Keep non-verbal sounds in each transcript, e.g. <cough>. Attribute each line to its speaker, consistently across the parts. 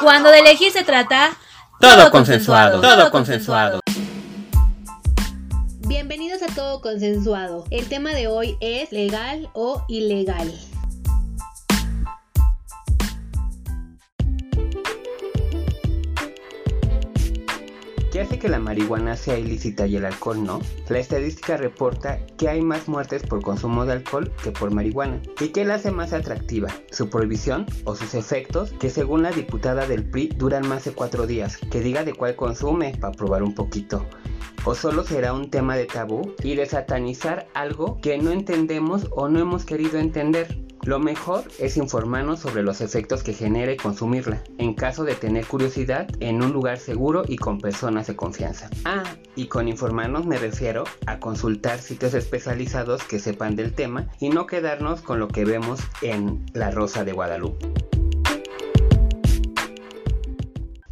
Speaker 1: Cuando de elegir se trata,
Speaker 2: Todo consensuado, todo consensuado.
Speaker 1: Bienvenidos a Todo Consensuado. El tema de hoy es legal o ilegal.
Speaker 2: ¿Qué hace que la marihuana sea ilícita y el alcohol no? La estadística reporta que hay más muertes por consumo de alcohol que por marihuana. ¿Y qué la hace más atractiva? ¿Su prohibición o sus efectos? Que según la diputada del PRI duran más de cuatro días. Que diga de cuál consume para probar un poquito. ¿O solo será un tema de tabú y de satanizar algo que no entendemos o no hemos querido entender? Lo mejor es informarnos sobre los efectos que genera y consumirla, en caso de tener curiosidad, en un lugar seguro y con personas de confianza. Ah, y con informarnos me refiero a consultar sitios especializados que sepan del tema y no quedarnos con lo que vemos en La Rosa de Guadalupe.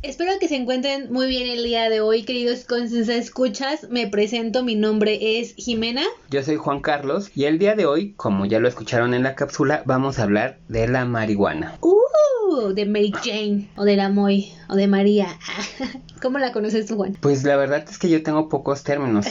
Speaker 1: Espero que se encuentren muy bien el día de hoy, queridos Consensa Escuchas. Me presento, mi nombre es Jimena.
Speaker 2: Yo soy Juan Carlos y el día de hoy, como ya lo escucharon en la cápsula, vamos a hablar de la marihuana.
Speaker 1: Uh, de Mary Jane, o de la Moy, o de María. <laughs> ¿Cómo la conoces tú, Juan?
Speaker 2: Pues la verdad es que yo tengo pocos términos.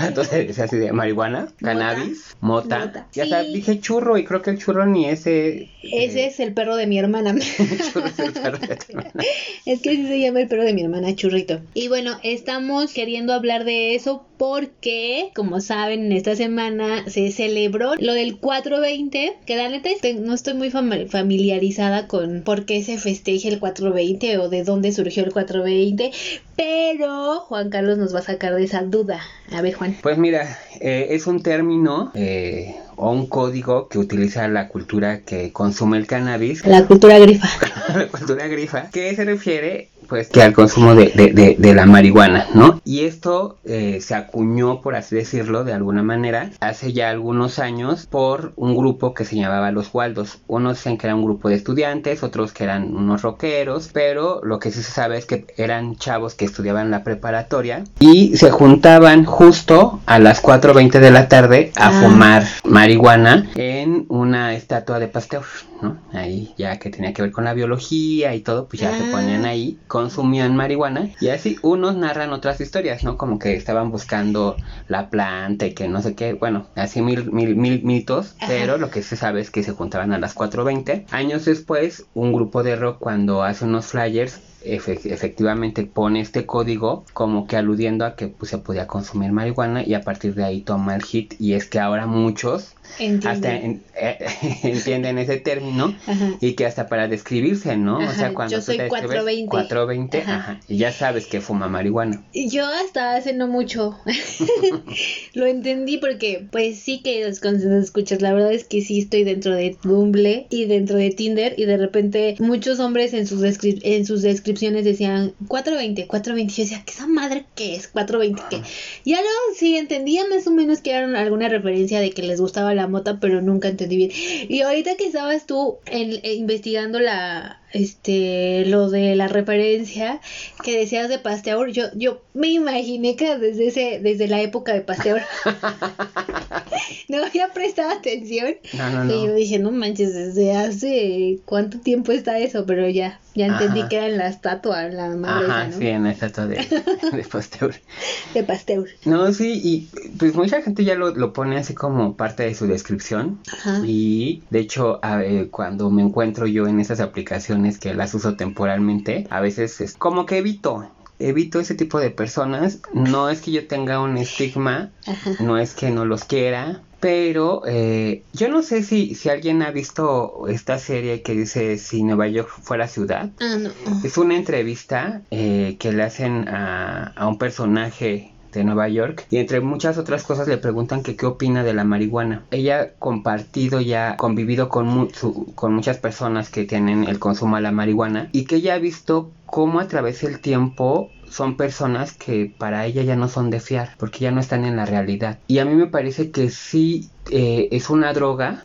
Speaker 2: Entonces, <laughs> así de marihuana, cannabis, mota.
Speaker 1: Mota.
Speaker 2: Ya sabes,
Speaker 1: Sí.
Speaker 2: dije churro y creo que el churro ni ese.
Speaker 1: Ese
Speaker 2: eh,
Speaker 1: es el perro de mi hermana. <laughs>
Speaker 2: churro es el perro de tu hermana.
Speaker 1: Es que así se llama el perro de mi hermana Churrito. Y bueno, estamos queriendo hablar de eso porque, como saben, en esta semana se celebró lo del 420, que la neta no estoy muy fam- familiarizada con por qué se festeja el 420 o de dónde surgió el 420, pero Juan Carlos nos va a sacar de esa duda. A ver, Juan.
Speaker 2: Pues mira, eh, es un término eh, o un código que utiliza la cultura que consume el cannabis,
Speaker 1: La cultura grifa. <laughs>
Speaker 2: la cultura grifa, que se refiere pues que al consumo de, de- de- de la marihuana, ¿no? Y esto eh, se acuñó, por así decirlo, de alguna manera, hace ya algunos años por un grupo que se llamaba Los Waldos. Unos dicen que era un grupo de estudiantes, otros que eran unos rockeros, pero lo que sí se sabe es que eran chavos que estudiaban la preparatoria y se juntaban justo a las 4.20 de la tarde a
Speaker 1: Ah.
Speaker 2: fumar marihuana en una estatua de Pasteur, ¿no? Ahí ya que tenía que ver con la biología y todo, pues ya se
Speaker 1: Ah.
Speaker 2: ponían ahí, consumían marihuana y así unos narran otras historias, ¿no? Como que estaban buscando la planta y que no sé qué, bueno, así mil, mil, mil mitos,
Speaker 1: Ajá.
Speaker 2: pero lo que se sabe es que se juntaban a las 4.20. Años después, un grupo de rock cuando hace unos flyers efectivamente pone este código como que aludiendo a que pues, se podía consumir marihuana y a partir de ahí toma el hit. Y es que ahora muchos
Speaker 1: Entiendo.
Speaker 2: hasta en- eh, <laughs> entienden ese término
Speaker 1: Ajá.
Speaker 2: y que hasta para describirse, ¿no? o
Speaker 1: Ajá,
Speaker 2: sea, cuando
Speaker 1: yo
Speaker 2: tú
Speaker 1: soy
Speaker 2: te describes
Speaker 1: 420.
Speaker 2: 420,
Speaker 1: Ajá.
Speaker 2: ajá, y ya sabes que fuma marihuana.
Speaker 1: Yo hasta hace no mucho <laughs> lo entendí porque, pues sí que los escuchas. La verdad es que sí estoy dentro de Bumble y dentro de Tinder y de repente muchos hombres en sus, en sus descripciones decían 420, 420. Yo decía, ¿qué esa madre qué es? 420, ¿qué? Ya luego sí entendía más o menos que era alguna referencia de que les gustaba la mota, pero nunca entendí bien. Y ahorita que estabas tú eh, investigando la este lo de la referencia que decías de Pasteur, yo yo me imaginé que desde ese desde la época de Pasteur <laughs> no había prestado atención
Speaker 2: No, no,
Speaker 1: y yo dije, no manches, desde hace cuánto tiempo está eso, pero ya ya entendí
Speaker 2: Ajá.
Speaker 1: que era en la estatua, la madre
Speaker 2: Ajá,
Speaker 1: esa,
Speaker 2: sí, en la estatua de, <laughs> de Pasteur.
Speaker 1: De Pasteur.
Speaker 2: No, sí, y pues mucha gente ya lo, lo pone así como parte de su descripción.
Speaker 1: Ajá.
Speaker 2: Y de hecho, a- eh, cuando me encuentro yo en esas aplicaciones que las uso temporalmente, a veces es como que evito. Evito ese tipo de personas. No es que yo tenga un estigma,
Speaker 1: Ajá.
Speaker 2: no es que no los quiera, pero eh, yo no sé si, si alguien ha visto esta serie que dice si Nueva York fuera ciudad.
Speaker 1: Ah, no.
Speaker 2: Es una entrevista eh, que le hacen a, a un personaje de Nueva York y entre muchas otras cosas le preguntan que qué opina de la marihuana. Ella ha compartido ya, convivido con, con muchas personas que tienen el consumo de la marihuana y que ella ha visto cómo a través del tiempo son personas que para ella ya no son de fiar porque ya no están en la realidad. Y a mí me parece que sí eh, es una droga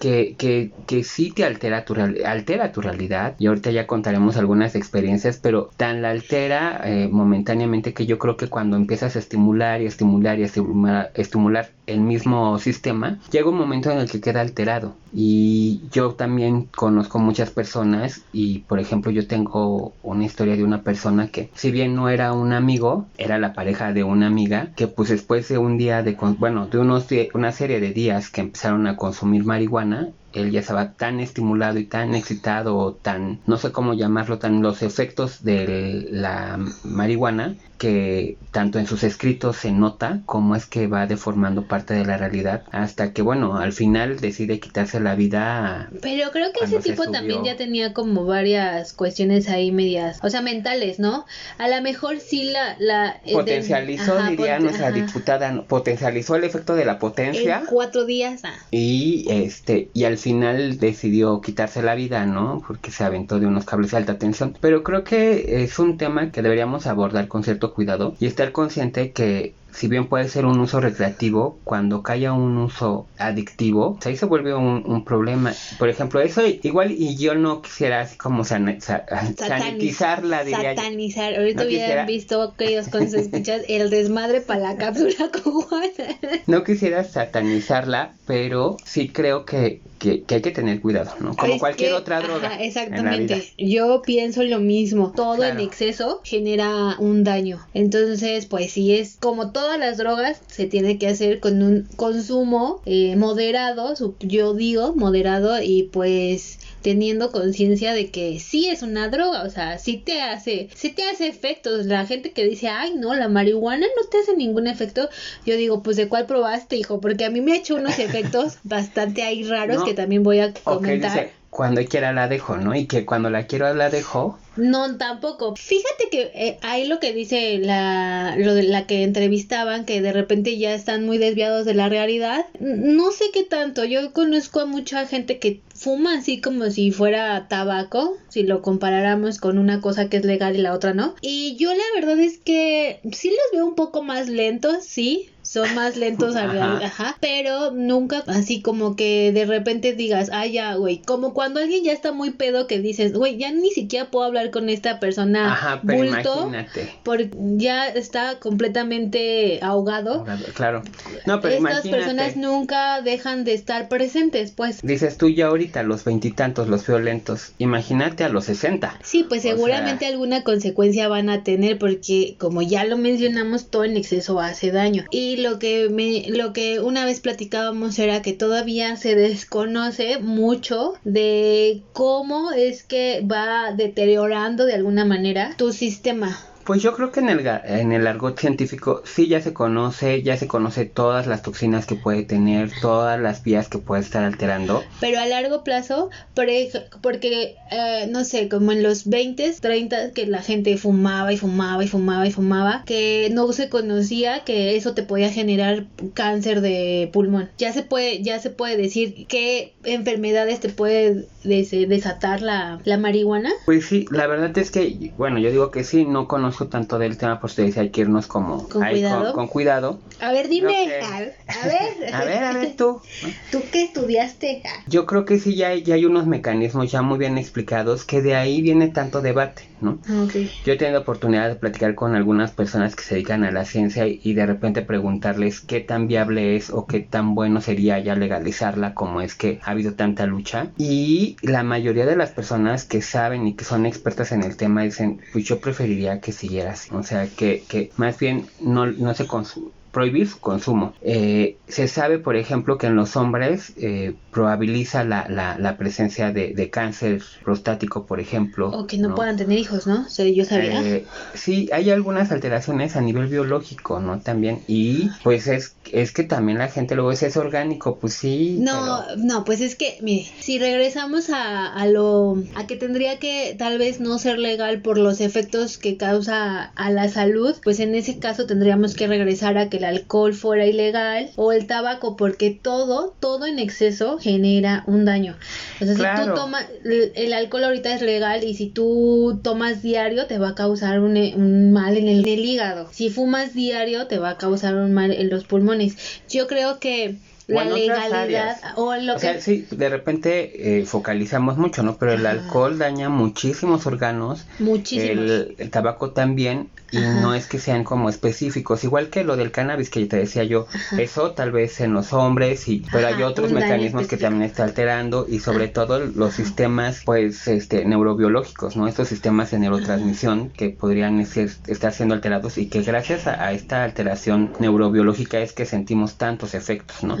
Speaker 2: que, que, que, sí te altera tu, altera tu realidad y ahorita ya contaremos algunas experiencias, pero tan la altera eh, momentáneamente que yo creo que cuando empiezas a estimular y estimular y estimular, estimular el mismo sistema, llega un momento en el que queda alterado. Y yo también conozco muchas personas y por ejemplo yo tengo una historia de una persona que si bien no era un amigo, era la pareja de una amiga que pues después de un día de, bueno, de unos, una serie de días que empezaron a consumir marihuana, él ya estaba tan estimulado y tan excitado o tan, no sé cómo llamarlo, tan los efectos de la marihuana que tanto en sus escritos se nota cómo es que va deformando parte de la realidad hasta que bueno al final decide quitarse la vida
Speaker 1: pero creo que ese tipo también ya tenía como varias cuestiones ahí medias o sea mentales no a lo mejor sí la la
Speaker 2: potencializó diría nuestra diputada potencializó el efecto de la potencia
Speaker 1: en cuatro días ah.
Speaker 2: y este y al final decidió quitarse la vida, ¿no? Porque se aventó de unos cables de alta tensión. Pero creo que es un tema que deberíamos abordar con cierto cuidado y estar consciente que si bien puede ser un uso recreativo, cuando caiga un uso adictivo, ahí se vuelve un, problema. Por ejemplo, eso igual y yo no quisiera así como sanitizarla,
Speaker 1: diría Satanizar. Ahorita hubieran visto aquellos con sus escuchas el desmadre para la cápsula <laughs> cubana.
Speaker 2: No quisiera satanizarla, pero sí creo que, que, hay que tener cuidado, ¿no? Como cualquier otra droga.
Speaker 1: exactamente. Yo pienso lo mismo. Todo en exceso genera un daño. Entonces, pues si es como todo todas las drogas se tiene que hacer con un consumo eh, moderado, yo digo moderado y pues teniendo conciencia de que sí es una droga, o sea, sí te hace, sí te hace efectos. La gente que dice, ay, no, la marihuana no te hace ningún efecto, yo digo, pues de cuál probaste, hijo, porque a mí me ha hecho unos efectos <laughs> bastante ahí raros que también voy a comentar
Speaker 2: cuando quiera la dejo, ¿no? Y que cuando la quiero la dejo.
Speaker 1: No, tampoco. Fíjate que eh, ahí lo que dice la, lo de la que entrevistaban, que de repente ya están muy desviados de la realidad. No sé qué tanto. Yo conozco a mucha gente que fuma así como si fuera tabaco, si lo comparáramos con una cosa que es legal y la otra no. Y yo la verdad es que sí los veo un poco más lentos, sí, son más lentos a realidad, ajá, pero nunca así como que de repente digas, ah, ya, güey, como cuando alguien ya está muy pedo que dices, güey, ya ni siquiera puedo hablar con esta persona ajá, pero imagínate. porque ya está completamente ahogado.
Speaker 2: Claro. No, pero
Speaker 1: Estas personas nunca dejan de estar presentes, pues.
Speaker 2: Dices tú ya ahorita los veintitantos, los violentos, imagínate a los sesenta.
Speaker 1: Sí, pues seguramente alguna consecuencia van a tener porque como ya lo mencionamos, todo en exceso hace daño. Y lo que me lo que una vez platicábamos era que todavía se desconoce mucho de cómo es que va deteriorando de alguna manera tu sistema
Speaker 2: pues yo creo que en el, en el argot científico sí ya se conoce, ya se conoce todas las toxinas que puede tener, todas las vías que puede estar alterando.
Speaker 1: Pero a largo plazo, porque, eh, no sé, como en los 20, 30, que la gente fumaba y fumaba y fumaba y fumaba, que no se conocía que eso te podía generar cáncer de pulmón. Ya se puede, ya se puede decir qué enfermedades te puede desatar la, la marihuana.
Speaker 2: Pues sí, la verdad es que, bueno, yo digo que sí, no conozco tanto del tema, pues te decía, hay que irnos como
Speaker 1: con, cuidado?
Speaker 2: Con, cuidado.
Speaker 1: A ver, dime, a, ver. <laughs>
Speaker 2: a ver, a ver tú. <laughs>
Speaker 1: ¿Tú qué estudiaste?
Speaker 2: Yo creo que sí, ya, ya hay unos mecanismos ya muy bien explicados que de ahí viene tanto debate, ¿no?
Speaker 1: Ah,
Speaker 2: Yo he tenido oportunidad de platicar con algunas personas que se dedican a la ciencia y, de repente preguntarles qué tan viable es o qué tan bueno sería ya legalizarla como es que ha habido tanta lucha. Y la mayoría de las personas que saben y que son expertas en el tema dicen, pues yo preferiría que sí o sea, que, que más bien no, no se consume prohibir su consumo. Eh, se sabe, por ejemplo, que en los hombres eh, probabiliza la, la, presencia de, cáncer prostático, por ejemplo.
Speaker 1: O que no, puedan tener hijos, ¿no? yo sabía.
Speaker 2: Eh, sí, hay algunas alteraciones a nivel biológico, ¿no? También. Y pues es, es que también la gente luego es, orgánico, pues sí.
Speaker 1: No, no, pues es que, mire, si regresamos a, a lo, a que tendría que tal vez no ser legal por los efectos que causa a la salud, pues en ese caso tendríamos que regresar a que la alcohol fuera ilegal o el tabaco, porque todo, todo en exceso genera un daño. O sea, si tú tomas, el alcohol ahorita es legal y si tú tomas diario te va a causar un, un mal en el, hígado. Si fumas diario te va a causar un mal en los pulmones. Yo creo que la legalidad o lo
Speaker 2: o sea, sí, de repente eh, focalizamos mucho, ¿no? Pero el alcohol daña muchísimos órganos.
Speaker 1: Muchísimos.
Speaker 2: El, tabaco también y no es que sean como específicos, igual que lo del cannabis que te decía yo, eso tal vez en los hombres y pero hay otros mecanismos que también está alterando y sobre todo los sistemas pues este neurobiológicos, ¿no? Estos sistemas de neurotransmisión que podrían estar siendo alterados y que gracias a, esta alteración neurobiológica es que sentimos tantos efectos, ¿no?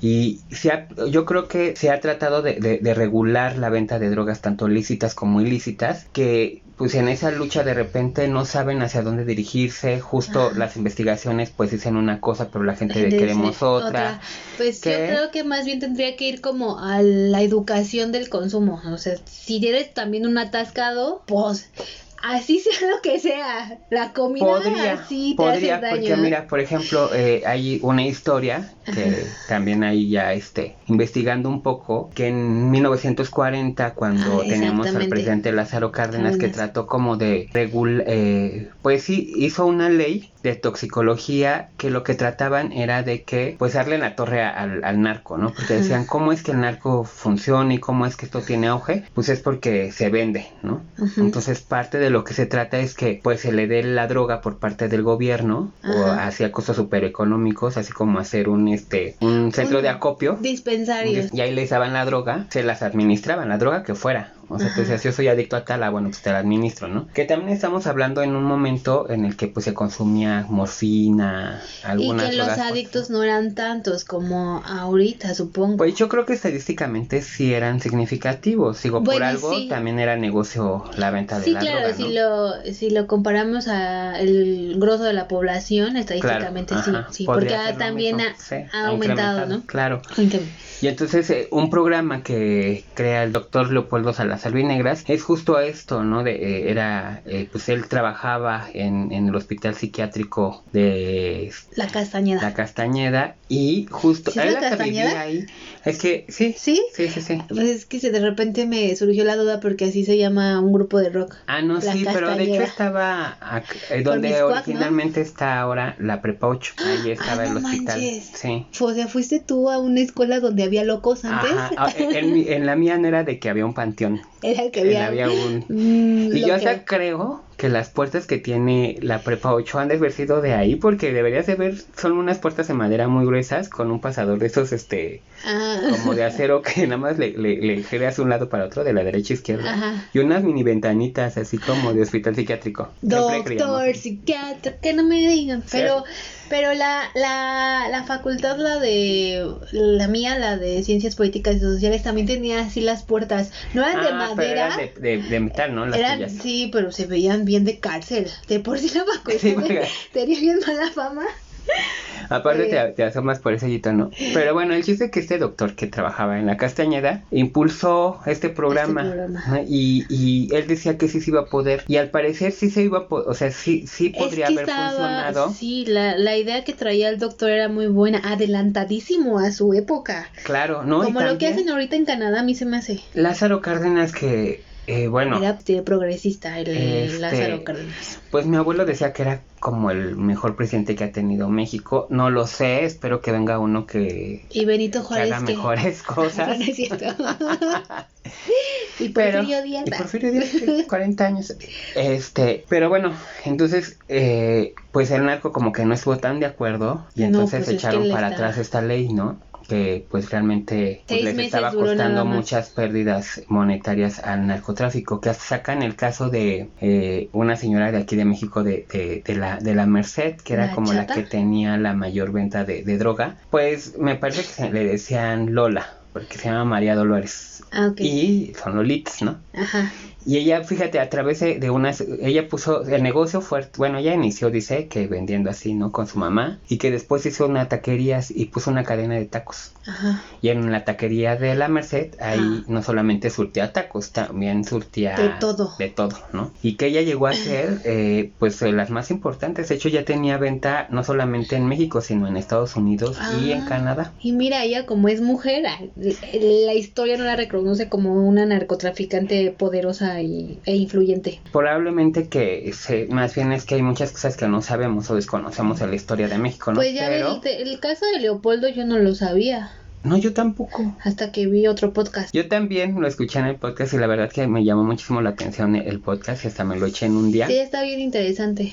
Speaker 2: Y se yo creo que se ha tratado de, de regular la venta de drogas tanto lícitas como ilícitas que pues en esa lucha de repente no saben hacia dónde dirigirse, justo las investigaciones pues dicen una cosa, pero la gente de queremos otra.
Speaker 1: Pues yo creo que más bien tendría que ir como a la educación del consumo, o sea, si eres también un atascado, pues así <laughs> sea lo que sea, la comida podría, así te podría, hace daño.
Speaker 2: Porque mira, por ejemplo, eh, hay una historia que también ahí ya este, investigando un poco, que en 1940 cuando ah, teníamos al presidente Lázaro Cárdenas, que trató como de regular, eh, pues sí, hizo una ley de toxicología que lo que trataban era de que pues darle la torre al, narco, ¿no? Porque decían cómo es que el narco funciona y cómo es que esto tiene auge, pues es porque se vende, ¿no? Entonces parte de lo que se trata es que pues se le dé la droga por parte del gobierno o hacia costos super económicos, así como hacer un este un centro de acopio,
Speaker 1: dispensarios
Speaker 2: y ahí les daban la droga, se las administraban la droga que fuera, o sea, tú decías, yo soy adicto a tal, ah, bueno, pues te la administro, ¿no? Que también estamos hablando en un momento en el que pues se consumía morfina, algunas
Speaker 1: Y que los adictos no eran tantos como ahorita, supongo.
Speaker 2: Pues yo creo que estadísticamente sí eran significativos. Digo, por algo también era negocio la venta de la droga,
Speaker 1: claro, si lo si lo comparamos a el grosso de la población, estadísticamente sí, sí, porque también ha, aumentado, ¿no?
Speaker 2: Claro. Y entonces eh, un programa que crea el doctor Leopoldo Salazar Negras es justo esto, ¿no? De, eh, era, eh, pues él trabajaba en, en, el hospital psiquiátrico de
Speaker 1: La Castañeda.
Speaker 2: La Castañeda y justo
Speaker 1: ¿Sí la Castañeda?
Speaker 2: ahí. Es que sí.
Speaker 1: ¿Sí?
Speaker 2: Sí, sí, sí.
Speaker 1: Pues es que de repente me surgió la duda porque así se llama un grupo de rock.
Speaker 2: Ah, no, sí, pero de hecho estaba donde originalmente está ahora la Prepa 8. Ahí estaba ah, el hospital. Sí.
Speaker 1: O sea, fuiste tú a una escuela donde había locos antes.
Speaker 2: Ah, en, la mía no era de que había un panteón. <laughs>
Speaker 1: Era el que había,
Speaker 2: había un... <laughs> Mm, y yo hasta creo que las puertas que tiene la prepa 8 han de haber sido de ahí porque deberías de ver son unas puertas de madera muy gruesas con un pasador de esos este ah. como de acero que <laughs> nada más le, le, le giras un lado para otro de la derecha a izquierda y unas mini ventanitas así como de hospital psiquiátrico
Speaker 1: doctor psiquiatra que no me digan pero pero la, la, la facultad, la de la mía, la de ciencias políticas y sociales, también tenía así las puertas. No eran de ah, madera.
Speaker 2: de, metal, ¿no?
Speaker 1: eran, sí, pero se veían bien de cárcel. De por sí la <laughs> facultad <laughs> tenía bien mala fama. <laughs>
Speaker 2: Aparte te, te, asomas por ese hito, ¿no? Pero bueno, el chiste es que este doctor que trabajaba en la Castañeda impulsó este programa, este y, y, él decía que sí se iba a poder y al parecer sí se iba a poder, o sea, sí, sí podría haber funcionado.
Speaker 1: Sí, la, la idea que traía el doctor era muy buena, adelantadísimo a su época.
Speaker 2: Claro, ¿no?
Speaker 1: Como lo que hacen ahorita en Canadá, a mí se me hace.
Speaker 2: Lázaro Cárdenas que eh, bueno.
Speaker 1: Era progresista el, este, Lázaro Cárdenas.
Speaker 2: Pues mi abuelo decía que era como el mejor presidente que ha tenido México. No lo sé, espero que venga uno que,
Speaker 1: y Benito Juárez
Speaker 2: haga mejores <laughs> cosas. <laughs>
Speaker 1: y Porfirio Díaz.
Speaker 2: Y Porfirio Díaz, 40 años. Este, pero bueno, entonces, eh, pues el narco como que no estuvo tan de acuerdo y entonces pues echaron para atrás esta ley, ¿no? Que pues realmente pues, les estaba costando muchas pérdidas monetarias al narcotráfico, que sacan el caso de eh, una señora de aquí de México de, de, la, de la Merced, que era como la que tenía la mayor venta de, droga, pues me parece que se le decían Lola, porque se llama María Dolores.
Speaker 1: Ah,
Speaker 2: y son Lolitas, ¿no?
Speaker 1: Ajá.
Speaker 2: Y ella, fíjate, a través de unas, ella puso, el negocio fue, bueno, ella inició, dice, que vendiendo así, ¿no? Con su mamá, y que después hizo una taquería y puso una cadena de tacos.
Speaker 1: Ajá.
Speaker 2: Y en la taquería de la Merced, ahí no solamente surtía tacos, también surtía...
Speaker 1: De todo.
Speaker 2: De todo, ¿no? Y que ella llegó a <clears throat> ser, eh, pues, las más importantes. De hecho, ya tenía venta no solamente en México, sino en Estados Unidos y en
Speaker 1: ah.
Speaker 2: Canadá.
Speaker 1: Y mira, ella como es mujer, la historia no la reconoce como una narcotraficante poderosa y, e influyente.
Speaker 2: Probablemente que se, más bien es que hay muchas cosas que no sabemos o desconocemos de la historia de México, ¿no?
Speaker 1: Pues ya el, el caso de Leopoldo yo no lo sabía.
Speaker 2: No, yo tampoco.
Speaker 1: Hasta que vi otro podcast.
Speaker 2: Yo también lo escuché en el podcast y la verdad que me llamó muchísimo la atención el podcast y hasta me lo eché en un día.
Speaker 1: Sí, está bien interesante.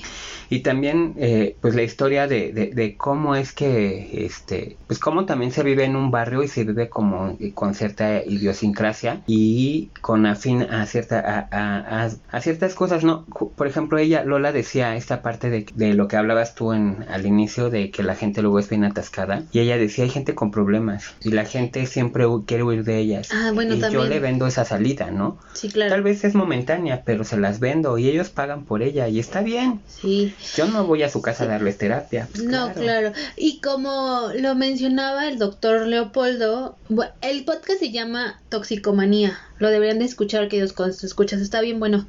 Speaker 2: Y también, eh, pues la historia de, de, cómo es que, este, pues cómo también se vive en un barrio y se vive como eh, con cierta idiosincrasia y con afín a cierta, a, a, ciertas cosas, ¿no? Por ejemplo, ella, Lola decía esta parte de, de lo que hablabas tú en, al inicio de que la gente luego es bien atascada y ella decía, hay gente con problemas y la gente siempre quiere huir de ellas.
Speaker 1: Ah, bueno,
Speaker 2: y yo le vendo esa salida, ¿no?
Speaker 1: Sí, claro.
Speaker 2: Tal vez es momentánea, pero se las vendo y ellos pagan por ella y está bien.
Speaker 1: Sí.
Speaker 2: Yo no voy a su casa a darles terapia.
Speaker 1: Pues no, claro. Y como lo mencionaba el doctor Leopoldo, el podcast se llama Toxicomanía. Lo deberían de escuchar, que ellos escuchas, está bien bueno.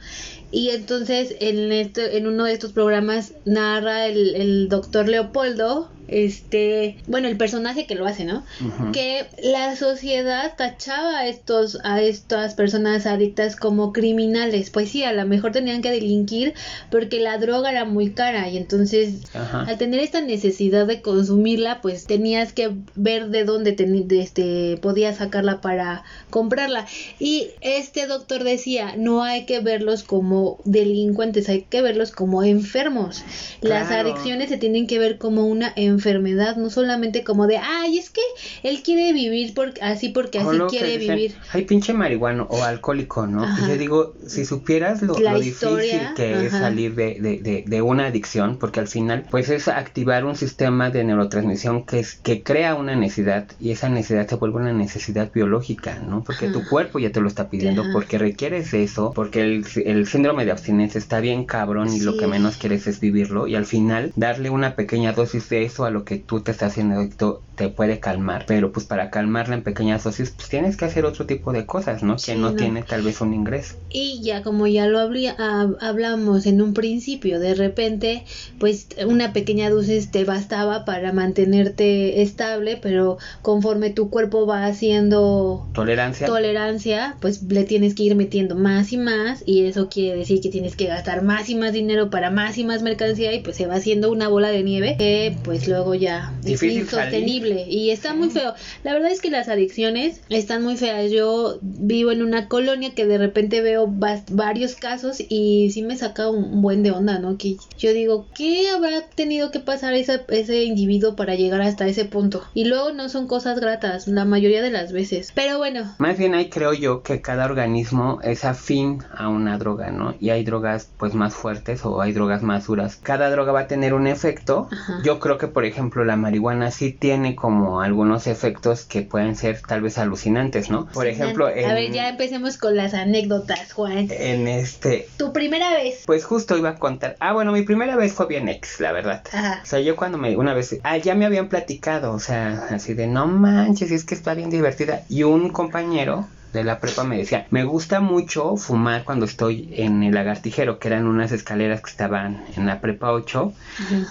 Speaker 1: Y entonces en, este, en uno de estos programas narra el, el doctor Leopoldo este, bueno, el personaje que lo hace, ¿no? Que la sociedad tachaba a estos, a estas personas adictas como criminales. Pues sí, a lo mejor tenían que delinquir porque la droga era muy cara y entonces al tener esta necesidad de consumirla, pues tenías que ver de dónde te, este, podías sacarla para comprarla. Y este doctor decía, no hay que verlos como delincuentes, hay que verlos como enfermos. Las adicciones se tienen que ver como una enfermedad enfermedad, no solamente como de, ay, es que él quiere vivir por, así porque así quiere vivir.
Speaker 2: Ay, pinche marihuano o alcohólico, ¿no? Y yo digo, si supieras lo, difícil que es salir de, de, de, una adicción, porque al final, pues es activar un sistema de neurotransmisión que, es, que crea una necesidad y esa necesidad se vuelve una necesidad biológica, ¿no? Porque tu cuerpo ya te lo está pidiendo, porque requieres eso, porque el, el, síndrome de abstinencia está bien cabrón y lo que menos quieres es vivirlo y al final darle una pequeña dosis de eso a lo que tú te estás haciendo adicto te puede calmar, pero pues para calmarla en pequeñas dosis pues tienes que hacer otro tipo de cosas, ¿no? que no, tiene tal vez un ingreso.
Speaker 1: Y ya como ya lo hablamos en un principio, de repente pues una pequeña dosis te bastaba para mantenerte estable, pero conforme tu cuerpo va haciendo
Speaker 2: tolerancia,
Speaker 1: tolerancia pues le tienes que ir metiendo más y más y eso quiere decir que tienes que gastar más y más dinero para más y más mercancía y pues se va haciendo una bola de nieve que pues luego ya es insostenible y está muy feo. La verdad es que las adicciones están muy feas. Yo vivo en una colonia que de repente veo varios casos y sí me saca un, buen de onda, ¿no? Que yo digo, ¿qué habrá tenido que pasar ese, ese individuo para llegar hasta ese punto? Y luego no son cosas gratas, la mayoría de las veces. Pero bueno.
Speaker 2: Más bien ahí creo yo que cada organismo es afín a una droga, ¿no? Y hay drogas pues más fuertes o hay drogas más duras. Cada droga va a tener un efecto. Yo creo que por ejemplo ejemplo, la marihuana sí tiene como algunos efectos que pueden ser tal vez alucinantes, ¿no? Por ejemplo,
Speaker 1: a ver, ya empecemos con las anécdotas, Juan.
Speaker 2: En este...
Speaker 1: Tu primera vez.
Speaker 2: Pues justo iba a contar. Ah, bueno, mi primera vez fue bien ex, la verdad. Ajá. O sea, yo cuando me... Una vez... Ah, ya me habían platicado, o sea, así de, no manches, es que está bien divertida. Y un compañero de la prepa me decía, me gusta mucho fumar cuando estoy en el lagartijero, que eran unas escaleras que estaban en la prepa 8,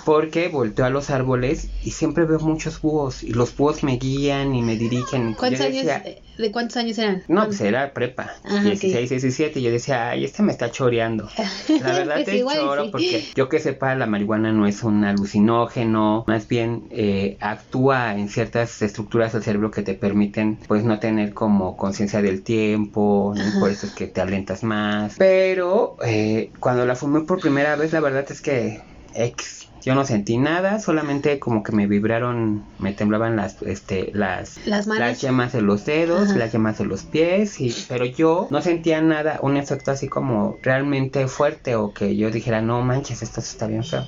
Speaker 2: porque volteo a los árboles y siempre veo muchos búhos y los búhos me guían y me dirigen.
Speaker 1: ¿Cuántos años? ¿De cuántos años eran?
Speaker 2: No, pues era prepa, 16, 17, y yo decía, ay, este me está choreando. <laughs> La verdad pues es choro porque yo que sepa, la marihuana no es un alucinógeno, más bien eh, actúa en ciertas estructuras del cerebro que te permiten pues no tener como conciencia del tiempo, por eso es que te alentas más. Pero eh, cuando la fumé por primera vez, la verdad es que ex yo no sentí nada, solamente como que me vibraron, me temblaban las, este, las,
Speaker 1: las,
Speaker 2: las yemas de los dedos, las yemas de los pies, y, pero yo no sentía nada, un efecto así como realmente fuerte o que yo dijera, no manches, esto está bien feo.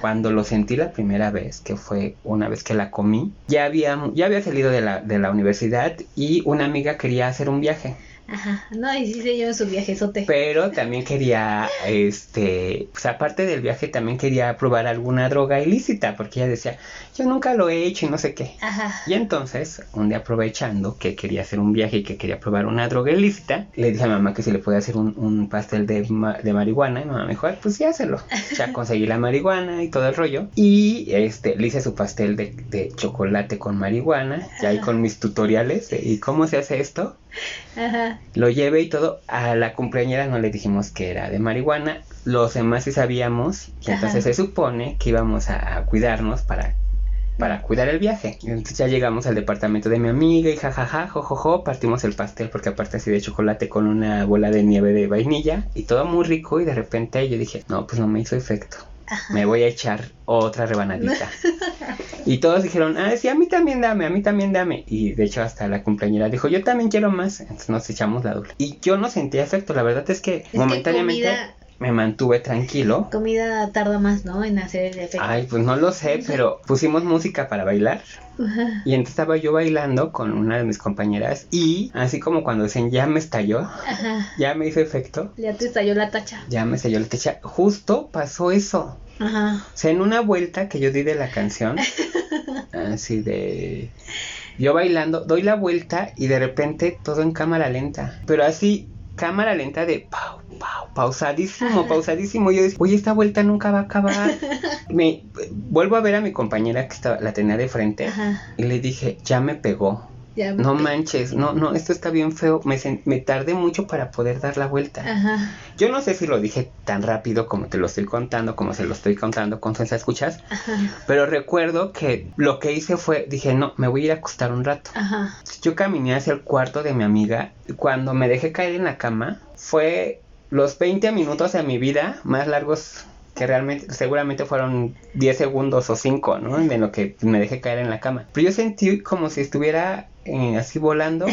Speaker 2: Cuando lo sentí la primera vez, que fue una vez que la comí, ya había, ya había salido de la, de la universidad y una amiga quería hacer un viaje.
Speaker 1: Ajá, no, y sí se lleva su viajezote.
Speaker 2: Pero también quería, este, pues aparte del viaje, también quería probar alguna droga ilícita, porque ella decía, yo nunca lo he hecho y no sé qué.
Speaker 1: Ajá.
Speaker 2: Y entonces, un día aprovechando que quería hacer un viaje y que quería probar una droga ilícita, le dije a mamá que si le podía hacer un, un pastel de, ma- de marihuana. Y mamá me dijo, "Ay, pues sí, hácelo. Ya conseguí la marihuana y todo el rollo. Y este, le hice su pastel de, de chocolate con marihuana, ya ahí con mis tutoriales de, ¿y cómo se hace esto?
Speaker 1: Ajá.
Speaker 2: Lo llevé y todo. A la cumpleañera no le dijimos que era de marihuana. Los demás sí sabíamos. Y
Speaker 1: Ajá.
Speaker 2: entonces se supone que íbamos a, a cuidarnos para, para cuidar el viaje. Entonces ya llegamos al departamento de mi amiga y jajaja, jojojo, partimos el pastel porque aparte así de chocolate con una bola de nieve de vainilla y todo muy rico y de repente yo dije, no, pues no me hizo efecto. Me voy a echar otra rebanadita. <laughs> Y todos dijeron, ah, sí, a mí también dame, a mí también dame. Y de hecho hasta la cumpleañera dijo, yo también quiero más. Entonces nos echamos la doble. Y yo no sentía efecto, la verdad es que momentáneamente
Speaker 1: comida-
Speaker 2: me mantuve tranquilo.
Speaker 1: Comida tarda más, ¿no? En hacer el efecto.
Speaker 2: Ay, pues no lo sé, pero pusimos música para bailar.
Speaker 1: Ajá.
Speaker 2: Y entonces estaba yo bailando con una de mis compañeras. Y así como cuando dicen, ya me estalló,
Speaker 1: Ajá.
Speaker 2: ya me hizo efecto,
Speaker 1: Ya te estalló la tacha.
Speaker 2: ya me estalló la techa. Justo pasó eso.
Speaker 1: Ajá.
Speaker 2: O sea, en una vuelta que yo di de la canción, <laughs> así de... Yo bailando, doy la vuelta y de repente todo en cámara lenta. Pero así, cámara lenta de pau, pau, pausadísimo, pausadísimo. Yo decía, oye, esta vuelta nunca va a acabar. <laughs> Me vuelvo a ver a mi compañera que estaba, la tenía de frente
Speaker 1: Ajá.
Speaker 2: y le dije, ya me pegó.
Speaker 1: Ya
Speaker 2: No manches, no, no, esto está bien feo. Me, me tardé mucho para poder dar la vuelta.
Speaker 1: Ajá.
Speaker 2: Yo no sé si lo dije tan rápido como te lo estoy contando, como se lo estoy contando con Sensa Escuchas,
Speaker 1: Ajá.
Speaker 2: pero recuerdo que lo que hice fue, dije, no, me voy a ir a acostar un rato.
Speaker 1: Ajá.
Speaker 2: Yo caminé hacia el cuarto de mi amiga y cuando me dejé caer en la cama fue los 20 minutos de mi vida más largos que realmente, seguramente fueron 10 segundos o 5, ¿no? De lo que me dejé caer en la cama. Pero yo sentí como si estuviera eh, así volando,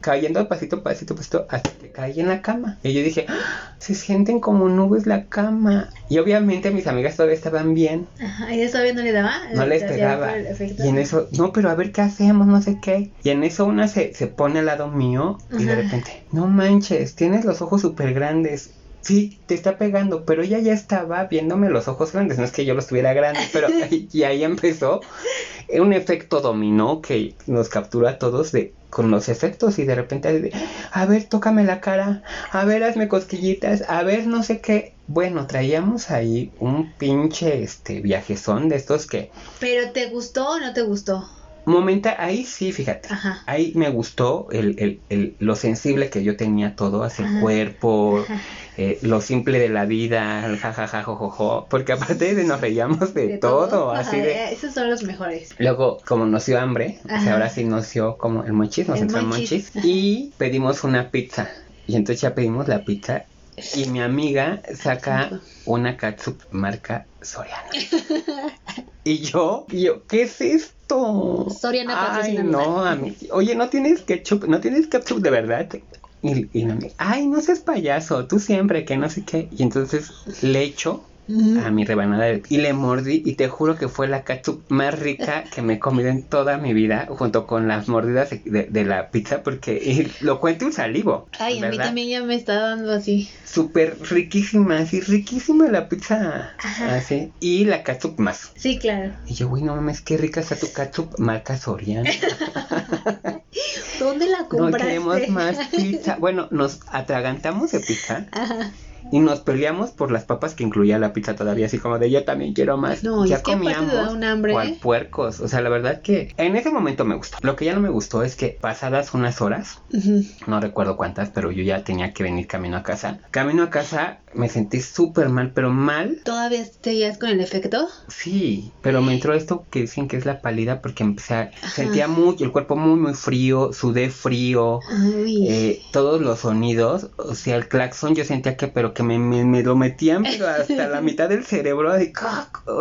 Speaker 2: cayendo pasito, pasito, pasito, hasta que caí en la cama. Y yo dije, "Ah, se sienten como nubes la cama. Y obviamente mis amigas todavía estaban bien,
Speaker 1: Ajá. ¿Y todavía no le daba?
Speaker 2: no les pegaba. Y en eso, no, pero a ver qué hacemos, no sé qué. Y en eso una se, se pone al lado mío y de repente, no manches, tienes los ojos súper grandes. Sí, te está pegando, pero ella ya estaba viéndome los ojos grandes, no es que yo los tuviera grandes, pero <laughs> y ahí empezó un efecto dominó que nos captura a todos de con los efectos y de repente de, a ver, tócame la cara, a ver, hazme cosquillitas, a ver, no sé qué. Bueno, traíamos ahí un pinche este viajezón de estos que
Speaker 1: ¿Pero te gustó o no te gustó?
Speaker 2: Momenta, ahí sí, fíjate.
Speaker 1: Ajá.
Speaker 2: Ahí me gustó el, el, el- lo sensible que yo tenía todo hacia el cuerpo, eh, lo simple de la vida, el jajaja, jojojo, porque aparte de nos reíamos de, todo,
Speaker 1: Ajá,
Speaker 2: así de...
Speaker 1: eh, Esos son los mejores.
Speaker 2: Luego, como nos dio hambre, o sea, ahora sí nos dio como el monchis, nos entró el
Speaker 1: monchis,
Speaker 2: y pedimos una pizza. Y entonces ya pedimos la pizza y mi amiga saca una catsup marca Soriana. <laughs> y yo, y yo, ¿qué es esto?
Speaker 1: Soriana
Speaker 2: Ay, no, amigo. Oye, ¿no tienes ketchup? ¿No tienes ketchup de verdad? Y, y mi amiga, ay, no seas payaso, tú siempre, que no sé qué. Y entonces le echo A mi rebanada de- y le mordí y te juro que fue la ketchup más rica que me he comido en toda mi vida junto con las mordidas de, de- de la pizza porque lo cuento un salivo.
Speaker 1: Ay, a mí
Speaker 2: ¿verdad?
Speaker 1: también ya me está dando así.
Speaker 2: Súper riquísima, así riquísima la pizza.
Speaker 1: Ajá.
Speaker 2: Así. Y la ketchup más.
Speaker 1: Sí, claro.
Speaker 2: Y yo, güey, no mames, qué rica está tu ketchup marca Soriana. <laughs>
Speaker 1: ¿Dónde la
Speaker 2: No
Speaker 1: compraste?
Speaker 2: queremos más <laughs> pizza. Bueno, nos atragantamos de pizza
Speaker 1: Ajá.
Speaker 2: Y nos peleamos por las papas que incluía la pizza todavía, así como de yo también quiero más.
Speaker 1: No,
Speaker 2: ya
Speaker 1: es que da un hambre.
Speaker 2: cual puercos. O sea, la verdad que en ese momento me gustó. Lo que ya no me gustó es que pasadas unas horas, no recuerdo cuántas, pero yo ya tenía que venir camino a casa. Camino a casa me sentí súper mal, pero mal.
Speaker 1: ¿Todavía seguías con el efecto?
Speaker 2: Sí, pero me entró esto que dicen que es la pálida porque empecé a... Sentía mucho el cuerpo muy, muy frío, sudé frío.
Speaker 1: Ay.
Speaker 2: Eh, todos los sonidos, o sea, el claxon yo sentía que, pero que me, me, me lo metían, pero <laughs> hasta la mitad del cerebro, de,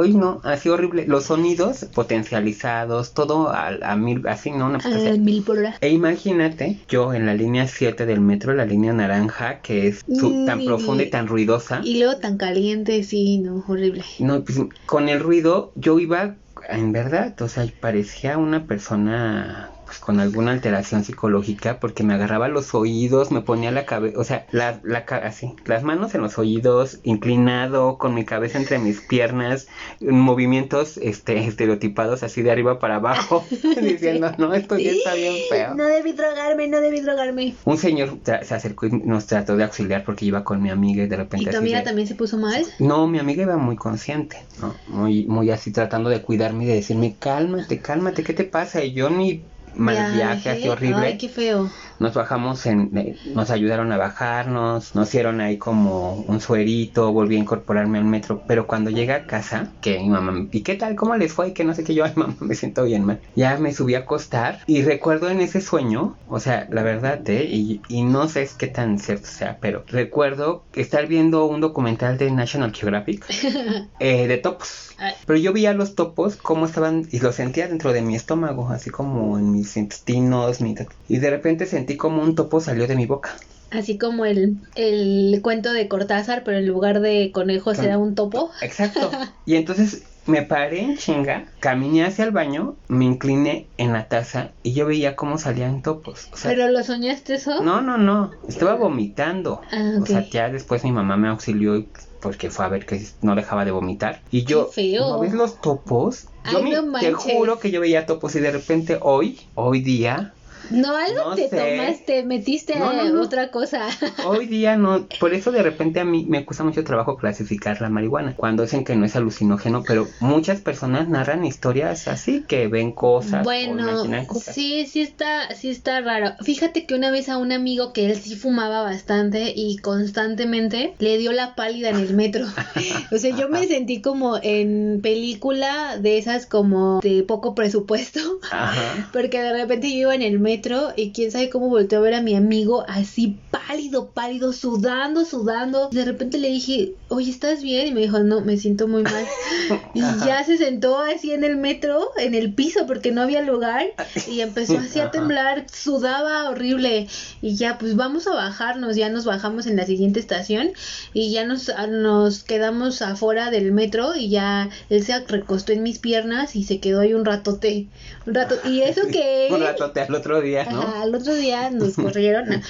Speaker 2: ay no, así horrible, los sonidos potencializados, todo a, a mil, así, ¿no? Una
Speaker 1: a mil por hora.
Speaker 2: E imagínate, yo en la línea 7 del metro, la línea naranja, que es su- tan profunda y
Speaker 1: y-
Speaker 2: tan ruidosa,
Speaker 1: Y luego tan caliente, sí, no, horrible.
Speaker 2: no, pues, con el ruido yo iba, en verdad, o sea, parecía una persona pues, con alguna alteración psicológica porque me agarraba los oídos, me ponía la cabeza, o sea, la, la así, las manos en los oídos, inclinado, con mi cabeza entre mis piernas, movimientos este, estereotipados así de arriba para abajo, <laughs> diciendo, no, esto ya está bien feo.
Speaker 1: No debí drogarme, no debí drogarme.
Speaker 2: Un señor se acercó y nos trató de auxiliar porque iba con mi amiga y de repente...
Speaker 1: ¿Y tu amiga también se puso mal?
Speaker 2: No, mi amiga iba muy consciente, ¿no? Muy, muy así tratando de cuidarme y de decirme, cálmate, cálmate, ¿qué te pasa? Y yo ni mal viaje, así horrible.
Speaker 1: Ay, qué feo.
Speaker 2: Nos bajamos en, eh, nos ayudaron a bajarnos, nos hicieron ahí como un suerito, volví a incorporarme al metro, pero cuando llegué a casa, que mi mamá, ¿y qué tal? ¿Cómo les fue? Que no sé qué yo, ay mamá, me siento bien mal. Ya me subí a acostar y recuerdo en ese sueño, o sea, la verdad, ¿eh? y, y no sé qué tan cierto sea, pero recuerdo estar viendo un documental de National Geographic <laughs> eh, de topos. Pero yo veía los topos cómo estaban y los sentía dentro de mi estómago, así como en mis intestinos, mi... y de repente sentí como un topo salió de mi boca.
Speaker 1: Así como el, el cuento de Cortázar, pero en lugar de conejos era un topo.
Speaker 2: Exacto. <laughs> Y entonces me paré en chinga, caminé hacia el baño, me incliné en la taza y yo veía cómo salían topos.
Speaker 1: ¿Pero lo soñaste eso?
Speaker 2: No, no, no. Estaba vomitando. Ah, O sea, ya después mi mamá me auxilió porque fue a ver que no dejaba de vomitar. Y yo, ¿no ves los topos? Yo te juro que yo veía topos y de repente hoy, hoy día,
Speaker 1: no, algo te tomaste, metiste otra cosa. <laughs>
Speaker 2: Hoy día no, por eso de repente a mí me cuesta mucho trabajo clasificar la marihuana, cuando dicen que no es alucinógeno, pero muchas personas narran historias así, que ven cosas
Speaker 1: bueno, Sí, sí está, sí está raro. Fíjate que una vez a un amigo que él sí fumaba bastante y constantemente le dio la pálida en el metro. <laughs> o sea, yo me sentí como en película de esas como de poco presupuesto, <laughs> porque de repente yo iba en el metro y quién sabe cómo volteó a ver a mi amigo así pálido, pálido, sudando, sudando. De repente le dije, oye, ¿estás bien? Y me dijo, no, me siento muy mal. <laughs> y ya se sentó así en el metro, en el piso, porque no había lugar. Y empezó así a <laughs> temblar, sudaba horrible. Y ya, pues vamos a bajarnos. Ya nos bajamos en la siguiente estación y ya nos, nos quedamos afuera del metro y ya él se recostó en mis piernas y se quedó ahí un ratote. Un rato. Y eso <laughs> que...
Speaker 2: un ratote al otro día, ¿no?
Speaker 1: al otro día nos corrieron.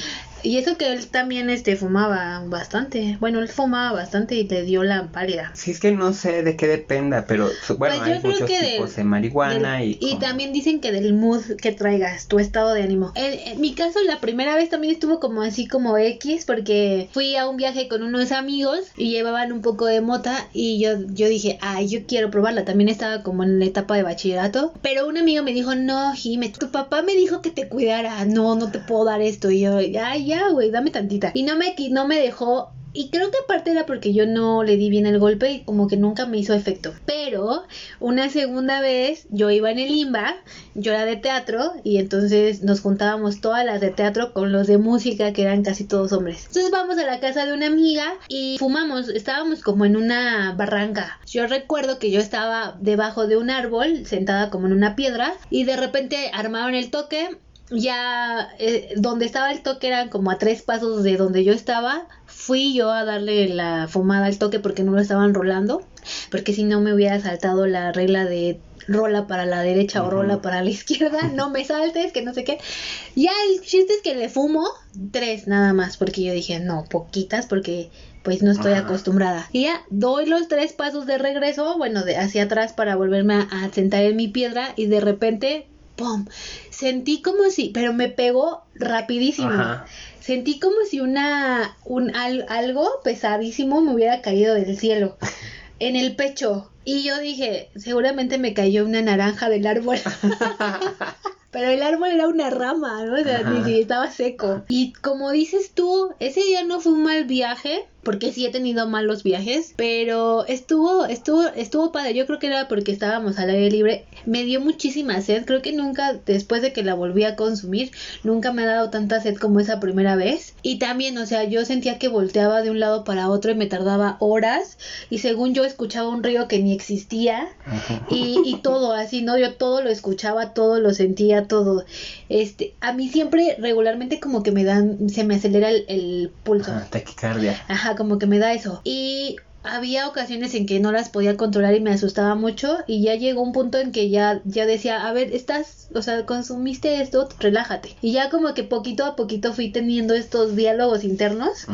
Speaker 1: Y eso que él también este fumaba bastante. Bueno, él fumaba bastante y le dio la pálida.
Speaker 2: Sí, es que no sé de qué dependa, pero bueno, pues hay muchos tipos de, marihuana y...
Speaker 1: Y también dicen que del mood que traigas, tu estado de ánimo. En, mi caso, la primera vez también estuvo como así como X, porque fui a un viaje con unos amigos y llevaban un poco de mota y yo, yo dije, ay, yo quiero probarla. También estaba como en la etapa de bachillerato. Pero un amigo me dijo, no, Jime, tu papá me dijo que te cuidara. No, no te puedo dar esto. Y yo, ay, ya, güey, dame tantita. Y no me, no me dejó y creo que aparte era porque yo no le di bien el golpe y como que nunca me hizo efecto. Pero una segunda vez yo iba en el limba, yo era de teatro y entonces nos juntábamos todas las de teatro con los de música que eran casi todos hombres. Entonces vamos a la casa de una amiga y fumamos, estábamos como en una barranca. Yo recuerdo que yo estaba debajo de un árbol sentada como en una piedra y de repente armaron el toque ya eh, donde estaba el toque eran como a tres pasos de donde yo estaba. Fui yo a darle la fumada al toque porque no lo estaban rolando. Porque si no me hubiera saltado la regla de rola para la derecha o rola para la <laughs> izquierda. No me saltes, que no sé qué. Ya el chiste es que le fumo tres nada más. Porque yo dije, no, poquitas porque pues no estoy acostumbrada. Y ya doy los tres pasos de regreso, bueno, de hacia atrás para volverme a, a sentar en mi piedra y de repente ¡pum! Sentí como si, pero me pegó rapidísimo. Sentí como si una, un, algo pesadísimo me hubiera caído del cielo en el pecho. Y yo dije, seguramente me cayó una naranja del árbol. <laughs> Pero el árbol era una rama, ¿no? O sea, ni estaba seco. Y como dices tú, ese día no fue un mal viaje, porque sí he tenido malos viajes, pero estuvo, estuvo, estuvo padre. Yo creo que era porque estábamos al aire libre. Me dio muchísima sed. Creo que nunca, después de que la volví a consumir, nunca me ha dado tanta sed como esa primera vez. Y también, o sea, yo sentía que volteaba de un lado para otro y me tardaba horas. Y según yo escuchaba un río que ni existía. Y, y todo así, ¿no? Yo todo lo escuchaba, todo lo sentía, todo. Este, a mí siempre, regularmente, como que me dan, se me acelera el, el pulso.
Speaker 2: Ajá, taquicardia.
Speaker 1: Ajá, como que me da eso. Y había ocasiones en que no las podía controlar y me asustaba mucho y ya llegó un punto en que ya, ya decía, a ver, estás, o sea, consumiste esto, relájate. Y ya como que poquito a poquito fui teniendo estos diálogos internos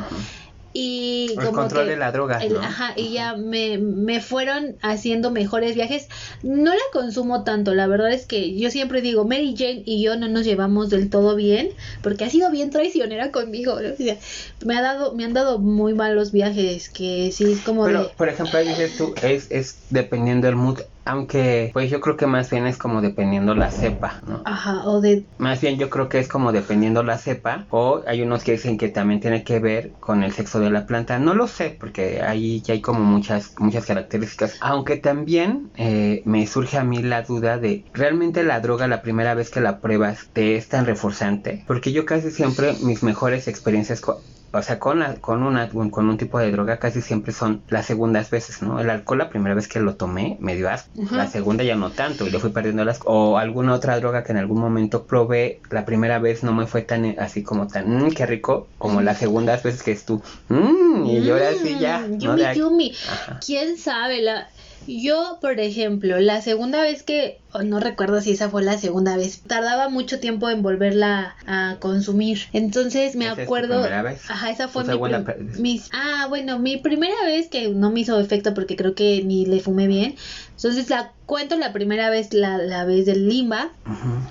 Speaker 1: y
Speaker 2: el
Speaker 1: como
Speaker 2: control
Speaker 1: que
Speaker 2: de la droga,
Speaker 1: el-
Speaker 2: ¿no?
Speaker 1: ajá, y ya me, me fueron haciendo mejores viajes. No la consumo tanto, la verdad es que yo siempre digo, Mary Jane y yo no nos llevamos del todo bien, porque ha sido bien traicionera conmigo, ¿no? O sea, me ha dado, me han dado muy malos viajes, que sí es como
Speaker 2: Pero,
Speaker 1: de
Speaker 2: por ejemplo, ahí dices tú, es, es dependiendo del mood, aunque pues yo creo que más bien es como dependiendo la cepa, ¿no?
Speaker 1: ajá, o de
Speaker 2: Más bien yo creo que es como dependiendo la cepa, o hay unos que dicen que también tiene que ver con el sexo de la planta, no lo sé, porque ahí ya hay como muchas, muchas características, aunque también eh, me surge a mí la duda de, ¿realmente la droga la primera vez que la pruebas te es tan reforzante? Porque yo casi siempre mis mejores experiencias con... O sea, con, la, con, una, con un tipo de droga casi siempre son las segundas veces, ¿no? El alcohol la primera vez que lo tomé me dio asco. La segunda ya no tanto y le fui perdiendo las... O alguna otra droga que en algún momento probé, la primera vez no me fue tan así como tan, mmm, qué rico, como las segundas veces que es tú, mmm, y yo ahora sí ya.
Speaker 1: Mm,
Speaker 2: ¿no?
Speaker 1: Yumi, yumi. ¿Quién sabe? La... Yo, por ejemplo, la segunda vez que, no recuerdo si esa fue la segunda vez, tardaba mucho tiempo en volverla a consumir. Entonces me
Speaker 2: ¿Esa es tu
Speaker 1: acuerdo...
Speaker 2: primera vez?
Speaker 1: Ajá, esa fue
Speaker 2: ¿Tu
Speaker 1: mi,
Speaker 2: vez?
Speaker 1: mis... Ah, bueno, mi primera vez que no me hizo efecto porque creo que ni le fumé bien. Entonces la cuento la primera vez, la, la vez del limba,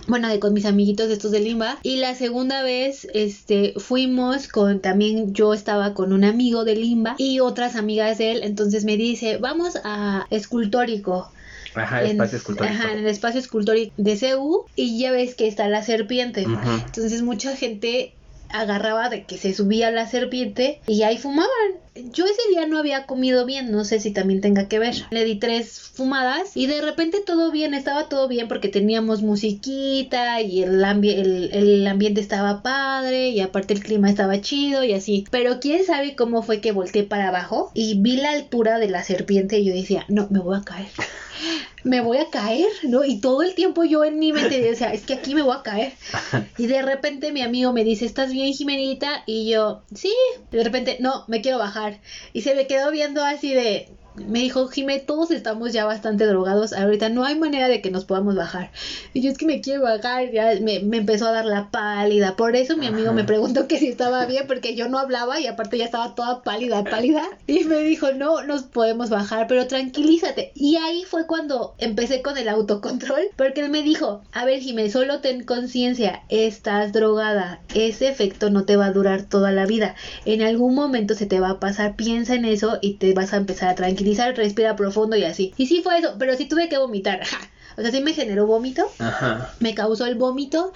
Speaker 1: bueno, de con mis amiguitos estos de Limba. Y la segunda vez, este, fuimos con, también yo estaba con un amigo de Limba y otras amigas de él. Entonces me dice, vamos a escultórico.
Speaker 2: Ajá,
Speaker 1: en-
Speaker 2: espacio escultórico.
Speaker 1: Ajá, en el espacio escultórico de CU. Y ya ves que está la serpiente.
Speaker 2: Ujú.
Speaker 1: Entonces mucha gente agarraba de que se subía la serpiente y ahí fumaban. Yo ese día no había comido bien, no sé si también tenga que ver. Le di tres fumadas y de repente todo bien, estaba todo bien porque teníamos musiquita y el, ambi- el, el ambiente estaba padre y aparte el clima estaba chido y así. Pero quién sabe cómo fue que volteé para abajo y vi la altura de la serpiente y yo decía, no, me voy a caer <laughs> me voy a caer, ¿no? Y todo el tiempo yo en mi mente <laughs> decía, es que aquí me voy a caer. <laughs> Y de repente mi amigo me dice, ¿estás bien, Jimenita? Y yo, sí. Y de repente, no, me quiero bajar. Y se me quedó viendo así de... Me dijo, Jimé, todos estamos ya bastante drogados. Ahorita no hay manera de que nos podamos bajar. Y yo es que me quiero bajar. Ya me, me empezó a dar la pálida. Por eso mi amigo
Speaker 2: Ajá.
Speaker 1: me preguntó que si estaba bien, porque yo no hablaba y aparte ya estaba toda pálida, pálida. Y me dijo, no, nos podemos bajar, pero tranquilízate. Y ahí fue cuando empecé con el autocontrol, porque él me dijo, a ver, Jimé, solo ten conciencia, estás drogada. Ese efecto no te va a durar toda la vida. En algún momento se te va a pasar, piensa en eso y te vas a empezar a tranquilizar, respira profundo y así. Y sí fue eso, pero sí tuve que vomitar. <laughs> O sea, sí me generó vómito
Speaker 2: Ajá.
Speaker 1: me causó el vómito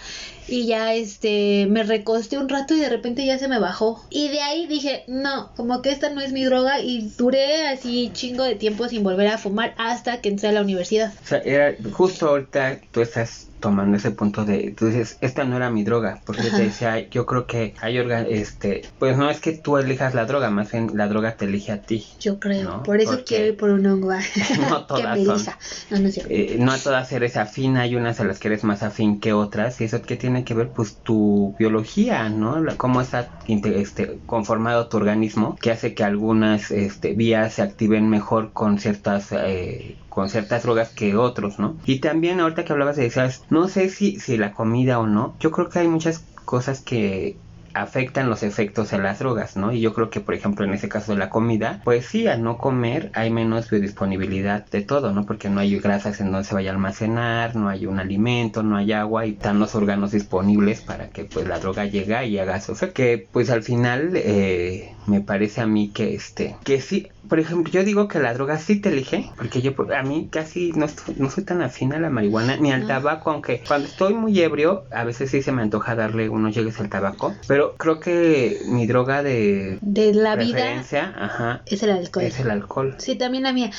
Speaker 1: y ya este me recosté un rato y de repente ya se me bajó y de ahí dije no como que esta no es mi droga y duré así chingo de tiempo sin volver a fumar hasta que entré a la universidad
Speaker 2: O sea, era justo ahorita tú estás tomando ese punto de, tú dices, esta no era mi droga, porque
Speaker 1: Ajá.
Speaker 2: te decía, yo creo que hay organ, este, pues no es que tú elijas la droga, más bien la droga te elige a ti.
Speaker 1: yo creo
Speaker 2: No,
Speaker 1: por eso
Speaker 2: porque-
Speaker 1: quiero ir por un hongo <laughs>
Speaker 2: No <laughs> todas
Speaker 1: me
Speaker 2: son.
Speaker 1: no no
Speaker 2: Eh, no a todas eres afín, hay unas a las que eres más afín que otras, y eso que tiene que ver, pues, tu biología, ¿no? Cómo está este, conformado tu organismo, que hace que algunas este, vías se activen mejor con ciertas, eh, con ciertas drogas que otros, ¿no? Y también ahorita que hablabas de esas, no sé si, si la comida o no, yo creo que hay muchas cosas que afectan los efectos de las drogas, ¿no? Y yo creo que, por ejemplo, en ese caso de la comida, pues sí, al no comer hay menos biodisponibilidad de todo, ¿no? Porque no hay grasas en donde se vaya a almacenar, no hay un alimento, no hay agua y están los órganos disponibles para que pues la droga llegue y haga su efecto. Que pues al final eh, me parece a mí que este, que sí, por ejemplo, yo digo que la droga sí te elige, porque yo a mí casi no, estoy- no soy tan afín a la marihuana ni al
Speaker 1: No.
Speaker 2: tabaco, aunque cuando estoy muy ebrio, a veces sí se me antoja darle unos llegues al tabaco, pero creo que mi droga de
Speaker 1: de la vida
Speaker 2: ajá,
Speaker 1: es el alcohol
Speaker 2: es el alcohol.
Speaker 1: Sí, también la mía.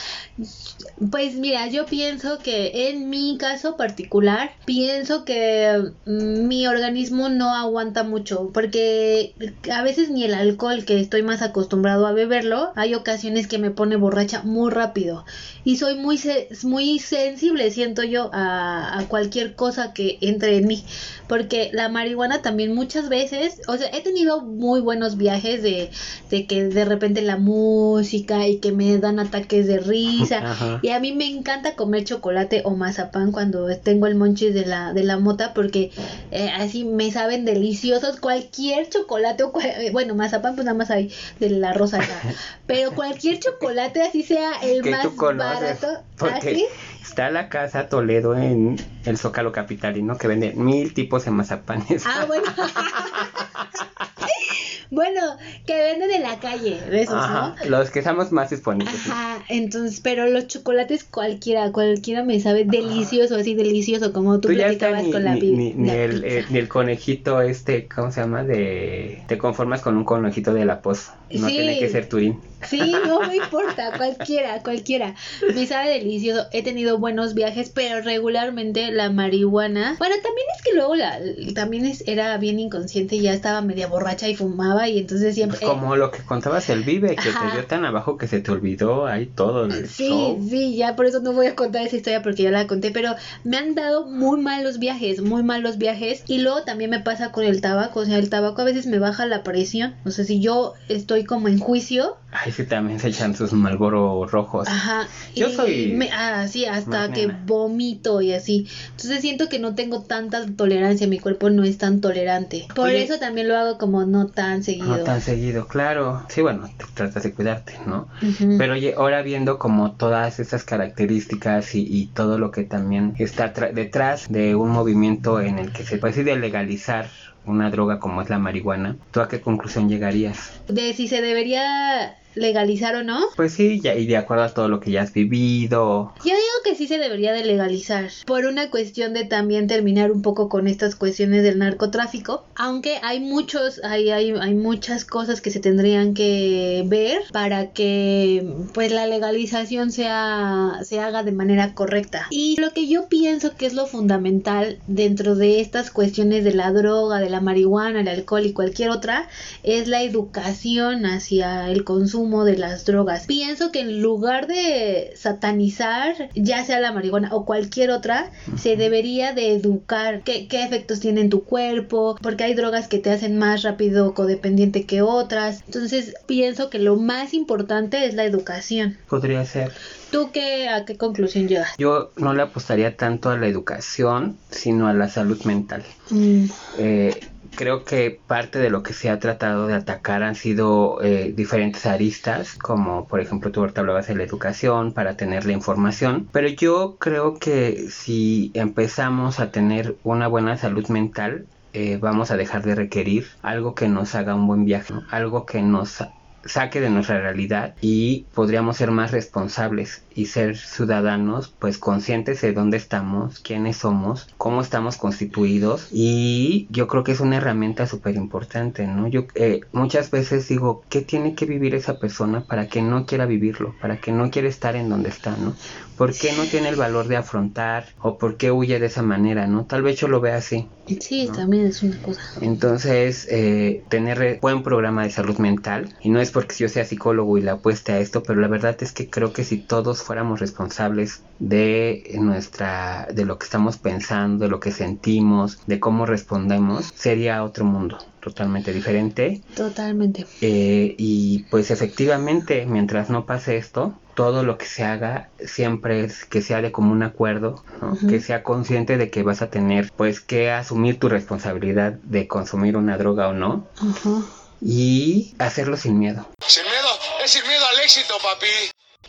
Speaker 1: Pues mira, yo pienso que en mi caso particular, pienso que mi organismo no aguanta mucho, porque a veces ni el alcohol, que estoy más acostumbrado a beberlo, hay ocasiones que me pone borracha muy rápido. Y soy muy, muy sensible, siento yo, a, a cualquier cosa que entre en mí. Porque la marihuana también muchas veces, o sea, he tenido muy buenos viajes de, de que de repente la música y que me dan ataques de risa. <laughs>
Speaker 2: Ajá.
Speaker 1: Y a mí me encanta comer chocolate o mazapán cuando tengo el monchis de la, de la mota porque eh, así me saben deliciosos. Cualquier chocolate o cual- eh, bueno, mazapán pues nada más hay de la rosa. acá. Pero cualquier chocolate así sea el más barato. ¿Ah,
Speaker 2: Porque
Speaker 1: sí?
Speaker 2: Está la casa Toledo en el Zócalo Capitalino que vende mil tipos de mazapanes.
Speaker 1: Ah, bueno. <laughs> <laughs> bueno, que venden en la calle, de esos,
Speaker 2: Ajá,
Speaker 1: ¿no?
Speaker 2: Los que estamos más disponibles.
Speaker 1: Ajá, entonces, pero los chocolates cualquiera, cualquiera me sabe delicioso, así delicioso, como tú,
Speaker 2: Tú
Speaker 1: platicabas
Speaker 2: ni,
Speaker 1: con la,
Speaker 2: ni- ni-
Speaker 1: la
Speaker 2: el,
Speaker 1: pizza.
Speaker 2: eh, ni el conejito este, ¿cómo se llama? De te conformas con un conejito de la poz. No
Speaker 1: Sí.
Speaker 2: tiene que ser Turín.
Speaker 1: Sí, no me importa, <laughs> cualquiera, cualquiera. Me sabe delicioso. He tenido buenos viajes, pero regularmente la marihuana. Bueno, también es que luego la también es, era bien inconsciente y ya estaba media borracha y fumaba y entonces siempre
Speaker 2: Pues como lo que contabas el Vive, que
Speaker 1: Ajá.
Speaker 2: te dio tan abajo que se te olvidó ahí todo el
Speaker 1: Sí,
Speaker 2: show.
Speaker 1: sí, ya por eso no voy a contar esa historia porque ya la conté, pero me han dado muy malos viajes, muy malos viajes y luego también me pasa con el tabaco, o sea, el tabaco a veces me baja la presión, o sea, si yo estoy como en juicio,
Speaker 2: Ay, sí, también se echan sus Malboro rojos.
Speaker 1: ajá,
Speaker 2: Yo
Speaker 1: y
Speaker 2: soy
Speaker 1: me, ah, sí, hasta que
Speaker 2: nena.
Speaker 1: vomito y así, entonces siento que no tengo tanta tolerancia, mi cuerpo no es tan tolerante, por
Speaker 2: Oye.
Speaker 1: eso también lo hago como no tan seguido.
Speaker 2: No tan seguido, claro. Sí, bueno, te tratas de cuidarte, ¿no? Pero oye, ahora viendo como todas estas características y, y todo lo que también está detrás de un movimiento en el que se decide legalizar una droga como es la marihuana, ¿tú a qué conclusión llegarías?
Speaker 1: de si se debería legalizar o no.
Speaker 2: Pues sí, ya, y de acuerdo a todo lo que ya has vivido.
Speaker 1: Yo digo que sí se debería de legalizar por una cuestión de también terminar un poco con estas cuestiones del narcotráfico, aunque hay muchos, hay, hay, hay muchas cosas que se tendrían que ver para que pues la legalización sea, se haga de manera correcta. Y lo que yo pienso que es lo fundamental dentro de estas cuestiones de la droga, de la marihuana, el alcohol y cualquier otra, es la educación hacia el consumo de las drogas. Pienso que en lugar de satanizar, ya sea la marihuana o cualquier otra, se debería de educar qué, qué efectos tiene en tu cuerpo, porque hay drogas que te hacen más rápido codependiente que otras. Entonces pienso que lo más importante es la educación.
Speaker 2: Podría ser.
Speaker 1: ¿Tú qué, a qué conclusión llegas?
Speaker 2: Yo no le apostaría tanto a la educación, sino a la salud mental.
Speaker 1: Mm,
Speaker 2: Eh, creo que parte de lo que se ha tratado de atacar han sido eh, diferentes aristas, como por ejemplo tú ahorita hablabas de la educación para tener la información, pero yo creo que si empezamos a tener una buena salud mental, eh, vamos a dejar de requerir algo que nos haga un buen viaje, algo que nos saque de nuestra realidad y podríamos ser más responsables y ser ciudadanos pues conscientes de dónde estamos, quiénes somos, cómo estamos constituidos y yo creo que es una herramienta súper importante, ¿no? Yo eh, muchas veces digo, ¿qué tiene que vivir esa persona para que no quiera vivirlo, para que no quiera estar en donde está, ¿no? ¿Por qué no tiene el valor de afrontar o por qué huye de esa manera, ¿no? Tal vez yo lo vea así.
Speaker 1: sí, también es una cosa.
Speaker 2: Entonces, eh, tener buen programa de salud mental, y no es porque yo sea psicólogo y le apueste a esto, pero la verdad es que creo que si todos fuéramos responsables de nuestra, de lo que estamos pensando, de lo que sentimos, de cómo respondemos, sería otro mundo totalmente diferente.
Speaker 1: Totalmente.
Speaker 2: Eh, y pues efectivamente, mientras no pase esto, todo lo que se haga siempre es que sea de común acuerdo, que sea consciente de que vas a tener pues que asumir tu responsabilidad de consumir una droga o no
Speaker 1: Ujú.
Speaker 2: Y hacerlo sin miedo,
Speaker 3: Sin miedo, es sin miedo al éxito, papi.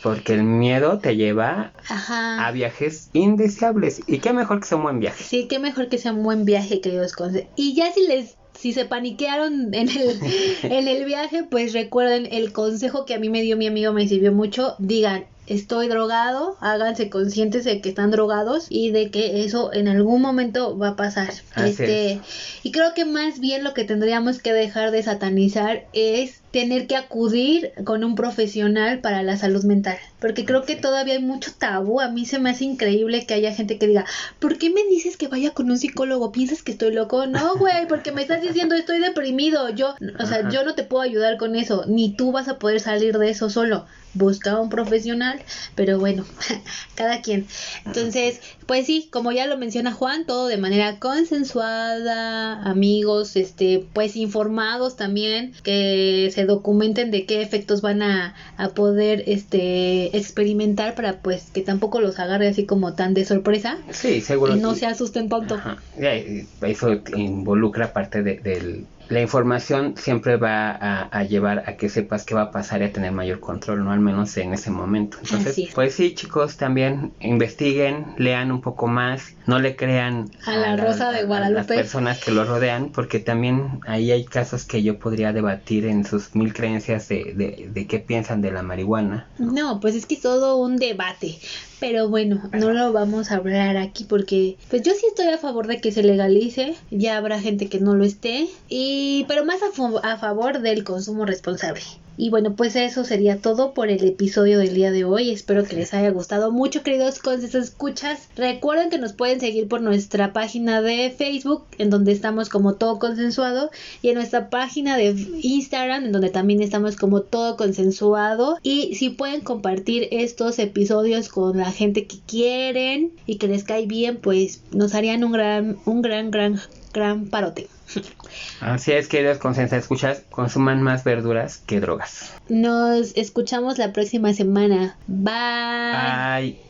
Speaker 2: porque el miedo te lleva
Speaker 1: Ajá.
Speaker 2: a viajes indeseables y qué mejor que sea un buen viaje.
Speaker 1: Sí, qué mejor que sea un buen viaje, queridos conse- Y ya si les si se paniquearon en el, <laughs> en el viaje, pues recuerden el consejo que a mí me dio mi amigo, me sirvió mucho. Digan, estoy drogado, háganse conscientes de que están drogados y de que eso en algún momento va a pasar.
Speaker 2: Así
Speaker 1: este, y creo que más bien lo que tendríamos que dejar de satanizar es tener que acudir con un profesional para la salud mental, porque creo que todavía hay mucho tabú. A mí se me hace increíble que haya gente que diga, ¿por qué me dices que vaya con un psicólogo? ¿Piensas que estoy loco? No, güey, porque me estás diciendo estoy deprimido. Yo, o sea, yo no te puedo ayudar con eso, ni tú vas a poder salir de eso solo. Busca un profesional, pero bueno, <laughs> cada quien. Entonces, pues sí, como ya lo menciona Juan, todo de manera consensuada, amigos, este, pues informados también, que se documenten de qué efectos van a, a poder este experimentar para pues que tampoco los agarre así como tan de sorpresa.
Speaker 2: Sí, seguro.
Speaker 1: Y no se asusten tanto.
Speaker 2: Ajá. Eso involucra parte de, del la información siempre va a, llevar a que sepas qué va a pasar y a tener mayor control, ¿no? Al menos en ese momento. Entonces, pues sí, chicos, también investiguen, lean un poco más, no le crean
Speaker 1: a la, Rosa de Guadalupe.
Speaker 2: A las personas que lo rodean, porque también ahí hay casos que yo podría debatir en sus mil creencias de, de, de qué piensan de la marihuana.
Speaker 1: No, pues es que es todo un debate. Pero bueno, no lo vamos a hablar aquí porque pues yo sí estoy a favor de que se legalice, ya habrá gente que no lo esté, y pero más a, a favor del consumo responsable. Y bueno, pues eso sería todo por el episodio del día de hoy. Espero que les haya gustado mucho, queridos con escuchas. Recuerden que nos pueden seguir por nuestra página de Facebook, en donde estamos como todo consensuado, y en nuestra página de Instagram, en donde también estamos como todo consensuado. Y si pueden compartir estos episodios con la gente que quieren y que les cae bien, pues nos harían un gran, un gran, gran, gran parote.
Speaker 2: Así es, queridos consensa escuchas, consuman más verduras que drogas.
Speaker 1: Nos escuchamos la próxima semana. Bye.
Speaker 2: Bye.